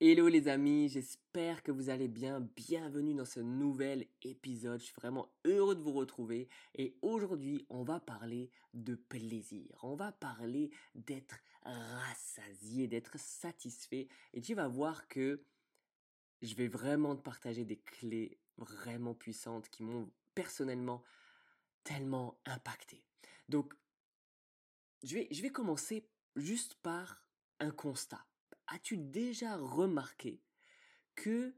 Hello les amis, j'espère que vous allez bien. Bienvenue dans ce nouvel épisode. Je suis vraiment heureux de vous retrouver. Et aujourd'hui, on va parler de plaisir. On va parler d'être rassasié, d'être satisfait. Et tu vas voir que je vais vraiment te partager des clés vraiment puissantes qui m'ont personnellement tellement impacté. Donc, je vais, je vais commencer juste par un constat as-tu déjà remarqué que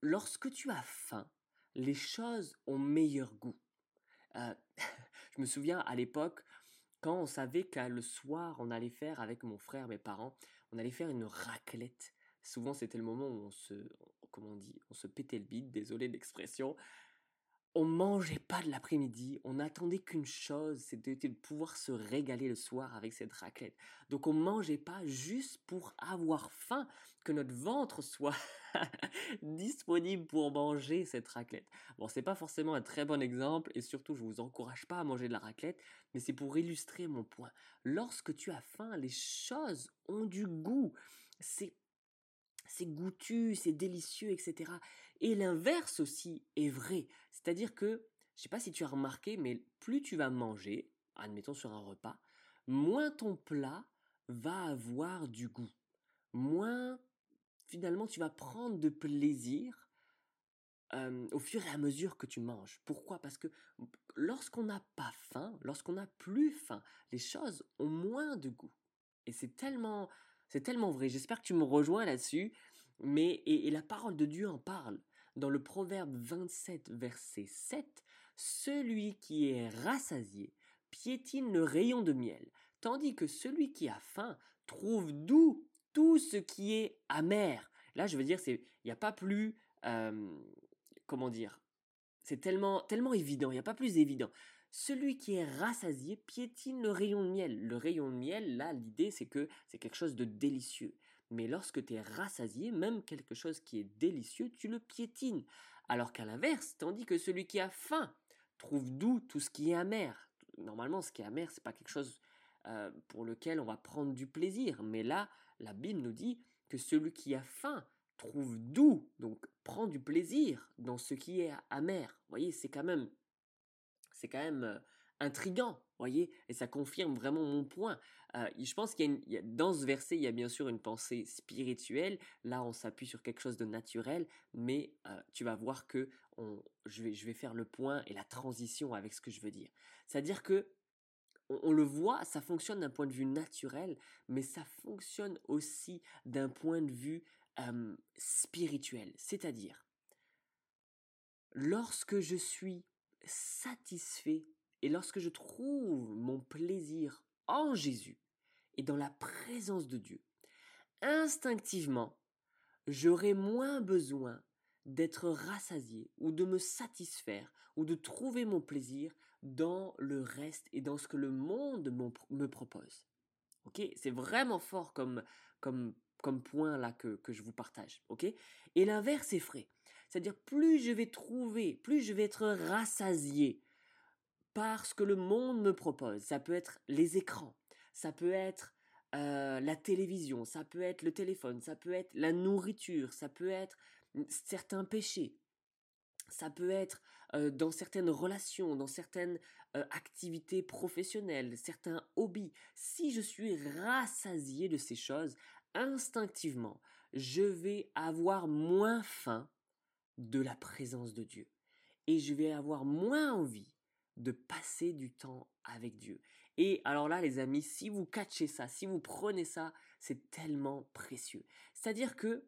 lorsque tu as faim, les choses ont meilleur goût? Euh, Je me souviens à l'époque, quand on savait qu'à le soir, on allait faire avec mon frère, mes parents, on allait faire une raclette. Souvent, c'était le moment où on se, comment on dit, on se pétait le bide, désolé l'expression, on mangeait pas de l'après-midi, on n'attendait qu'une chose, c'était de pouvoir se régaler le soir avec cette raclette. Donc on mangeait pas juste pour avoir faim, que notre ventre soit disponible pour manger cette raclette. Bon, c'est pas forcément un très bon exemple et surtout je vous encourage pas à manger de la raclette, mais c'est pour illustrer mon point. Lorsque tu as faim, les choses ont du goût. C'est c'est goûtu, c'est délicieux, etc. Et l'inverse aussi est vrai. C'est-à-dire que, je sais pas si tu as remarqué, mais plus tu vas manger, admettons sur un repas, moins ton plat va avoir du goût. Moins, finalement, tu vas prendre de plaisir au fur et à mesure que tu manges. Pourquoi? Parce que lorsqu'on n'a pas faim, lorsqu'on n'a plus faim, les choses ont moins de goût. Et c'est tellement, c'est tellement vrai. J'espère que tu me rejoins là-dessus. Mais et, la parole de Dieu en parle. Dans le Proverbe 27, verset 7, celui qui est rassasié piétine le rayon de miel, tandis que celui qui a faim trouve doux tout ce qui est amer. Là, je veux dire, il n'y a pas plus, comment dire, c'est tellement, tellement évident, il n'y a pas plus évident. Celui qui est rassasié piétine le rayon de miel. Le rayon de miel, là, l'idée, c'est que c'est quelque chose de délicieux. Mais lorsque tu es rassasié, même quelque chose qui est délicieux, tu le piétines. Alors qu'à l'inverse, tandis que celui qui a faim trouve doux tout ce qui est amer. Normalement, ce qui est amer, c'est pas quelque chose euh, pour lequel on va prendre du plaisir. Mais là, la Bible nous dit que celui qui a faim trouve doux, donc prend du plaisir dans ce qui est amer. Vous voyez, c'est quand même c'est quand même intrigant, voyez, et ça confirme vraiment mon point. Je pense qu'il y, a, dans ce verset, il y a bien sûr une pensée spirituelle. Là, on s'appuie sur quelque chose de naturel, mais tu vas voir que je, vais, je vais faire le point et la transition avec ce que je veux dire. C'est-à-dire que on, le voit, ça fonctionne d'un point de vue naturel, mais ça fonctionne aussi d'un point de vue spirituel. C'est-à-dire, lorsque je suis satisfait et lorsque je trouve mon plaisir en Jésus et dans la présence de Dieu, instinctivement, j'aurai moins besoin d'être rassasié ou de me satisfaire ou de trouver mon plaisir dans le reste et dans ce que le monde me propose. Ok, c'est vraiment fort comme, comme, comme point là que, que je vous partage. Ok, et l'inverse est vrai. C'est-à-dire plus je vais trouver, plus je vais être rassasié par ce que le monde me propose. Ça peut être les écrans, ça peut être euh, la télévision, ça peut être le téléphone, ça peut être la nourriture, ça peut être certains péchés, ça peut être euh, dans certaines relations, dans certaines euh, activités professionnelles, certains hobbies. Si je suis rassasié de ces choses, instinctivement, je vais avoir moins faim de la présence de Dieu. Et je vais avoir moins envie de passer du temps avec Dieu. Et alors là, les amis, si vous catchez ça, si vous prenez ça, c'est tellement précieux. C'est-à-dire que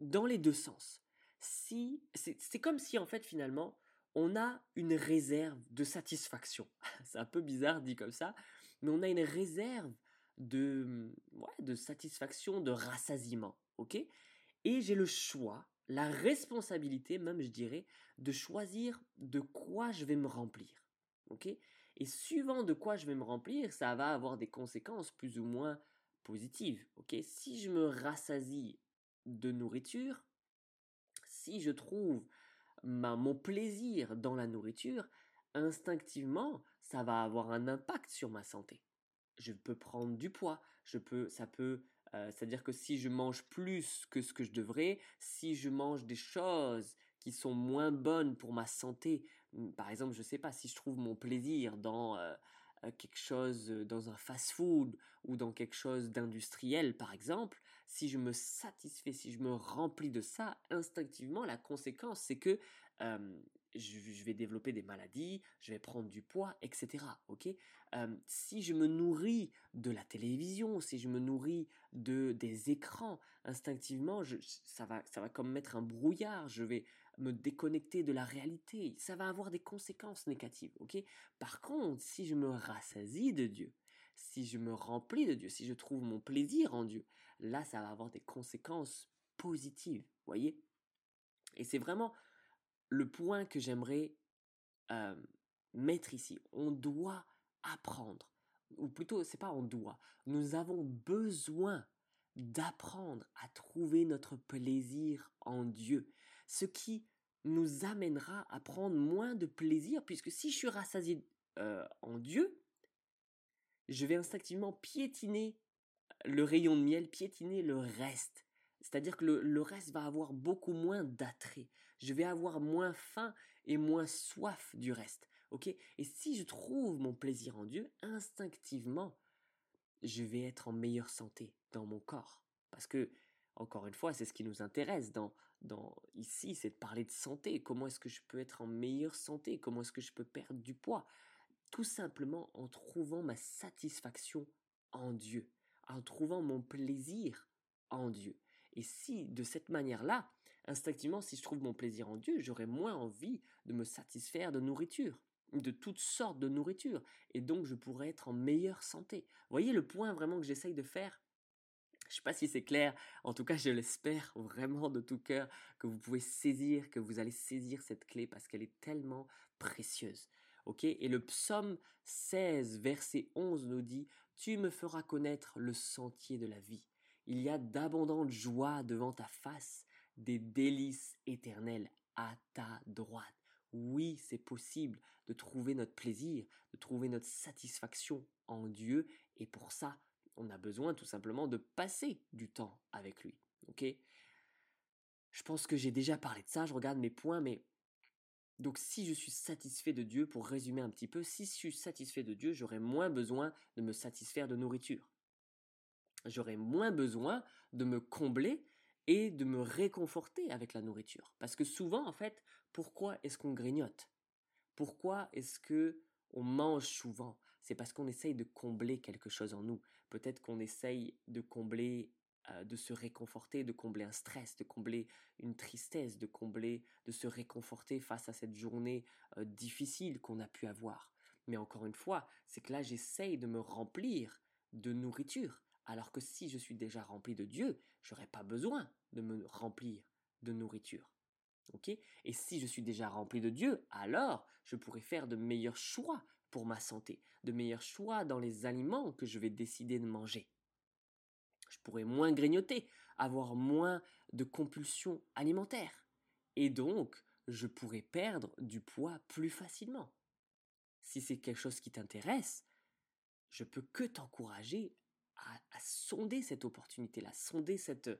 dans les deux sens, si c'est comme si en fait finalement on a une réserve de satisfaction. c'est un peu bizarre dit comme ça, mais on a une réserve de de satisfaction, de rassasiement, ok? Et j'ai le choix la responsabilité, même je dirais, de choisir de quoi je vais me remplir. ok? Et suivant de quoi je vais me remplir, ça va avoir des conséquences plus ou moins positives. ok? Si je me rassasie de nourriture, si je trouve mon plaisir dans la nourriture, instinctivement, ça va avoir un impact sur ma santé. Je peux prendre du poids, je peux, ça peut Euh, c'est-à-dire que si je mange plus que ce que je devrais, si je mange des choses qui sont moins bonnes pour ma santé, par exemple, je ne sais pas, si je trouve mon plaisir dans euh, euh, quelque chose, dans un fast-food ou dans quelque chose d'industriel, par exemple, si je me satisfais, si je me remplis de ça, instinctivement, la conséquence, c'est que je, vais développer des maladies, je vais prendre du poids, etc. Ok? Si je me nourris de la télévision, si je me nourris de des écrans, instinctivement, ça va, ça va comme mettre un brouillard. Je vais me déconnecter de la réalité. Ça va avoir des conséquences négatives. Ok? Par contre, si je me rassasie de Dieu, si je me remplis de Dieu, si je trouve mon plaisir en Dieu, là, ça va avoir des conséquences positives. Voyez? Et c'est vraiment le point que j'aimerais mettre ici. On doit apprendre, ou plutôt, c'est pas on doit, nous avons besoin d'apprendre à trouver notre plaisir en Dieu, ce qui nous amènera à prendre moins de plaisir, puisque si je suis rassasié en Dieu, je vais instinctivement piétiner le rayon de miel, piétiner le reste. C'est-à-dire que le, reste va avoir beaucoup moins d'attrait. Je vais avoir moins faim et moins soif du reste. Ok? Et si je trouve mon plaisir en Dieu, instinctivement, je vais être en meilleure santé dans mon corps. Parce que, encore une fois, c'est ce qui nous intéresse dans, dans ici, c'est de parler de santé. Comment est-ce que je peux être en meilleure santé? Comment est-ce que je peux perdre du poids? Tout simplement en trouvant ma satisfaction en Dieu, en trouvant mon plaisir en Dieu. Et si, de cette manière-là, instinctivement, si je trouve mon plaisir en Dieu, j'aurai moins envie de me satisfaire de nourriture, de toutes sortes de nourriture, et donc je pourrai être en meilleure santé. Voyez le point vraiment que j'essaye de faire? Je ne sais pas si c'est clair, en tout cas je l'espère vraiment de tout cœur que vous pouvez saisir, que vous allez saisir cette clé parce qu'elle est tellement précieuse. Et le psaume 16, verset 11 nous dit Tu me feras connaître le sentier de la vie. Il y a d'abondantes joies devant ta face, des délices éternelles à ta droite. Oui, c'est possible de trouver notre plaisir, de trouver notre satisfaction en Dieu, et pour ça, on a besoin tout simplement de passer du temps avec lui. Ok? Je pense que j'ai déjà parlé de ça, je regarde mes points, mais donc si je suis satisfait de Dieu, pour résumer un petit peu, si je suis satisfait de Dieu, j'aurai moins besoin de me satisfaire de nourriture j'aurai moins besoin de me combler et de me réconforter avec la nourriture. Parce que souvent, en fait, pourquoi est-ce qu'on grignote? Pourquoi est-ce que on mange souvent? C'est parce qu'on essaye de combler quelque chose en nous. Peut-être qu'on essaye de combler, euh, de se réconforter, de combler un stress, de combler une tristesse, de combler, de se réconforter face à cette journée euh, difficile qu'on a pu avoir. Mais encore une fois, c'est que là, j'essaye de me remplir de nourriture alors que si je suis déjà rempli de Dieu, j'aurais pas besoin de me remplir de nourriture. Ok? Et si je suis déjà rempli de Dieu, alors je pourrais faire de meilleurs choix pour ma santé, de meilleurs choix dans les aliments que je vais décider de manger. Je pourrais moins grignoter, avoir moins de compulsions alimentaires. Et donc, je pourrais perdre du poids plus facilement. Si c'est quelque chose qui t'intéresse, je peux que t'encourager à, sonder cette opportunité-là, sonder cette,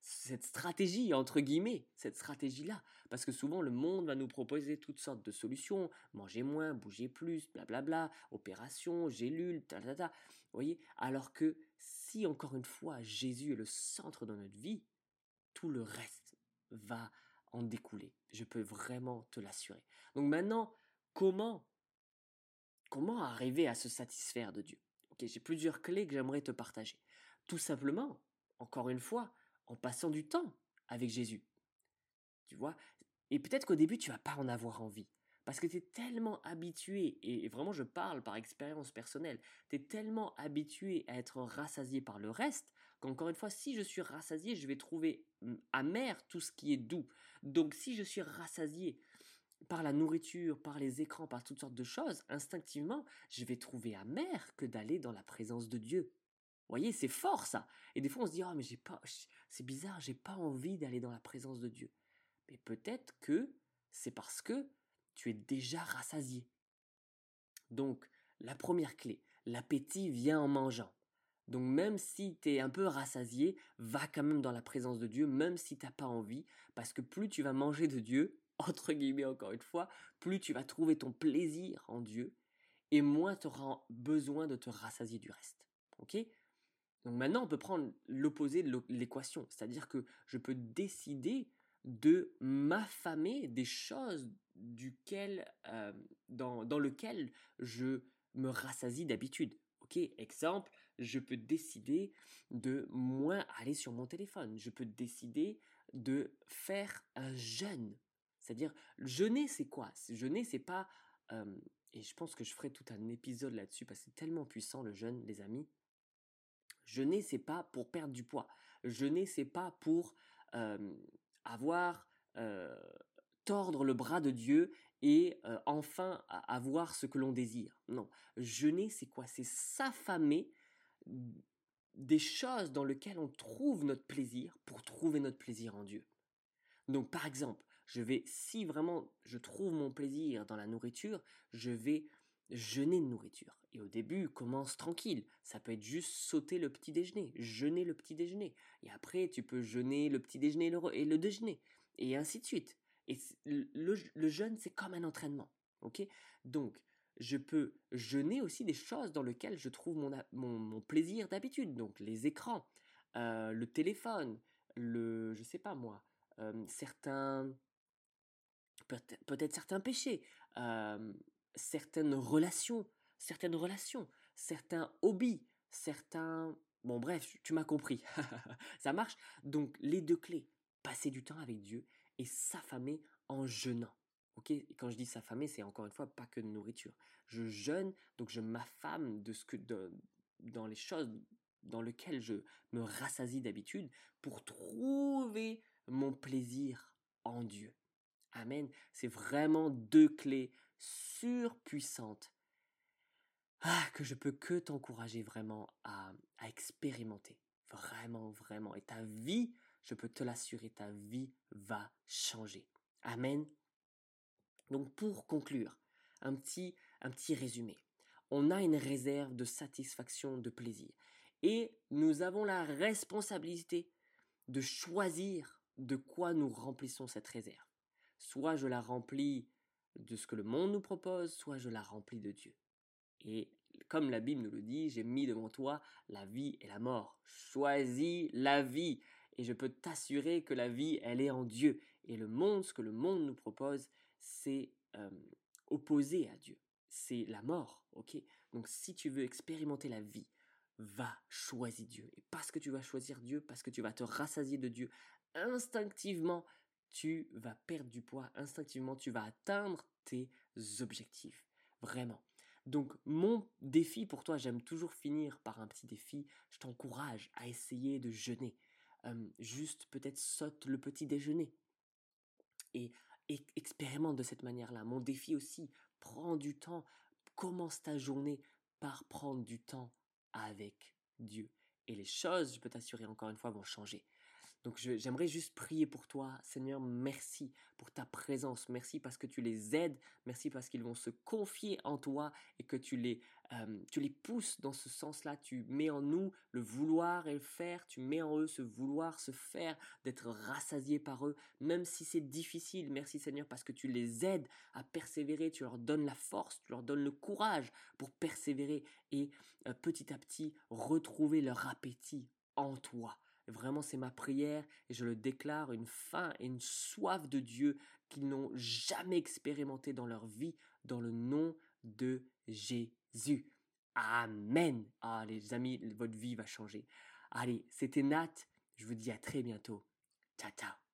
cette stratégie, entre guillemets, cette stratégie-là. Parce que souvent, le monde va nous proposer toutes sortes de solutions. Manger moins, bouger plus, blablabla, opération, gélule, ta, ta, ta. Vous voyez? Alors que si, encore une fois, Jésus est le centre de notre vie, tout le reste va en découler. Je peux vraiment te l'assurer. Donc maintenant, comment Comment arriver à se satisfaire de Dieu? J'ai plusieurs clés que j'aimerais te partager. Tout simplement, encore une fois, en passant du temps avec Jésus. Tu vois? Et peut-être qu'au début, tu vas pas en avoir envie. Parce que tu es tellement habitué, et vraiment je parle par expérience personnelle, tu es tellement habitué à être rassasié par le reste, qu'encore une fois, si je suis rassasié, je vais trouver hum, amer tout ce qui est doux. Donc si je suis rassasié par la nourriture, par les écrans, par toutes sortes de choses, instinctivement, je vais trouver amer que d'aller dans la présence de Dieu. Vous voyez, c'est fort ça. Et des fois, on se dit, oh, mais j'ai pas, c'est bizarre, j'ai pas envie d'aller dans la présence de Dieu. Mais peut-être que c'est parce que tu es déjà rassasié. Donc, la première clé, l'appétit vient en mangeant. Donc même si tu es un peu rassasié, va quand même dans la présence de Dieu, même si tu n'as pas envie, parce que plus tu vas manger de Dieu, entre guillemets encore une fois, plus tu vas trouver ton plaisir en Dieu, et moins tu auras besoin de te rassasier du reste. Ok? Donc maintenant, on peut prendre l'opposé de l'équation, c'est-à-dire que je peux décider de m'affamer des choses duquel, euh, dans, dans lequel je me rassasie d'habitude. Ok, exemple, je peux décider de moins aller sur mon téléphone. Je peux décider de faire un jeûne. C'est-à-dire, jeûner, c'est quoi? Jeûner, c'est pas... Et je pense que je ferai tout un épisode là-dessus parce que c'est tellement puissant le jeûne, les amis. Jeûner, c'est pas pour perdre du poids. Jeûner, c'est pas pour avoir tordre le bras de Dieu et enfin avoir ce que l'on désire. Non, jeûner, c'est quoi? C'est s'affamer des choses dans lesquelles on trouve notre plaisir pour trouver notre plaisir en Dieu. Donc par exemple, je vais, si vraiment je trouve mon plaisir dans la nourriture, je vais jeûner de nourriture. Et au début, commence tranquille. Ça peut être juste sauter le petit déjeuner, jeûner le petit déjeuner. Et après, tu peux jeûner le petit déjeuner et le, déjeuner. Et ainsi de suite. Et le, jeûne, c'est comme un entraînement. ok? Donc, je peux jeûner aussi des choses dans lesquelles je trouve mon, mon, plaisir d'habitude. Donc les écrans, euh, le téléphone, le, je sais pas moi, euh, certains, peut-être certains péchés, certaines relations, certaines relations, certains hobbies, certains, bon bref, tu m'as compris, ça marche. Donc les deux clés, passer du temps avec Dieu et s'affamer en jeûnant. Ok, quand je dis s'affamer, c'est encore une fois pas que de nourriture. Je jeûne, donc je m'affame de ce que dans les choses dans lesquelles je me rassasie d'habitude pour trouver mon plaisir en Dieu. Amen. C'est vraiment deux clés surpuissantes ah, que je peux que t'encourager vraiment à, à expérimenter. Vraiment, vraiment. Et ta vie, je peux te l'assurer, ta vie va changer. Amen. Donc pour conclure, un petit, un petit résumé. On a une réserve de satisfaction, de plaisir. Et nous avons la responsabilité de choisir de quoi nous remplissons cette réserve. Soit je la remplis de ce que le monde nous propose, soit je la remplis de Dieu. Et comme la Bible nous le dit, j'ai mis devant toi la vie et la mort. Choisis la vie. Et je peux t'assurer que la vie, elle est en Dieu. Et le monde, ce que le monde nous propose, c'est opposé à Dieu. C'est la mort, ok? Donc si tu veux expérimenter la vie, va choisir Dieu. Et parce que tu vas choisir Dieu, parce que tu vas te rassasier de Dieu, instinctivement, tu vas perdre du poids, instinctivement, tu vas atteindre tes objectifs. Vraiment. Donc mon défi pour toi, j'aime toujours finir par un petit défi, je t'encourage à essayer de jeûner. juste peut-être saute le petit déjeuner. Et expérimente de cette manière-là. Mon défi aussi, prends du temps, commence ta journée par prendre du temps avec Dieu. Et les choses, je peux t'assurer encore une fois, vont changer. Donc j'aimerais juste prier pour toi. Seigneur, merci pour ta présence. Merci parce que tu les aides. Merci parce qu'ils vont se confier en toi et que tu les, euh, tu les pousses dans ce sens-là. Tu mets en nous le vouloir et le faire. Tu mets en eux ce vouloir, se faire, d'être rassasié par eux. Même si c'est difficile. Merci Seigneur parce que tu les aides à persévérer. Tu leur donnes la force, tu leur donnes le courage pour persévérer et euh, petit à petit retrouver leur appétit en toi. Vraiment, c'est ma prière et je le déclare, une faim et une soif de Dieu qu'ils n'ont jamais expérimenté dans leur vie, dans le nom de Jésus. Amen. Ah, les amis, votre vie va changer. Allez, c'était Nat. Je vous dis à très bientôt. Ciao, ciao.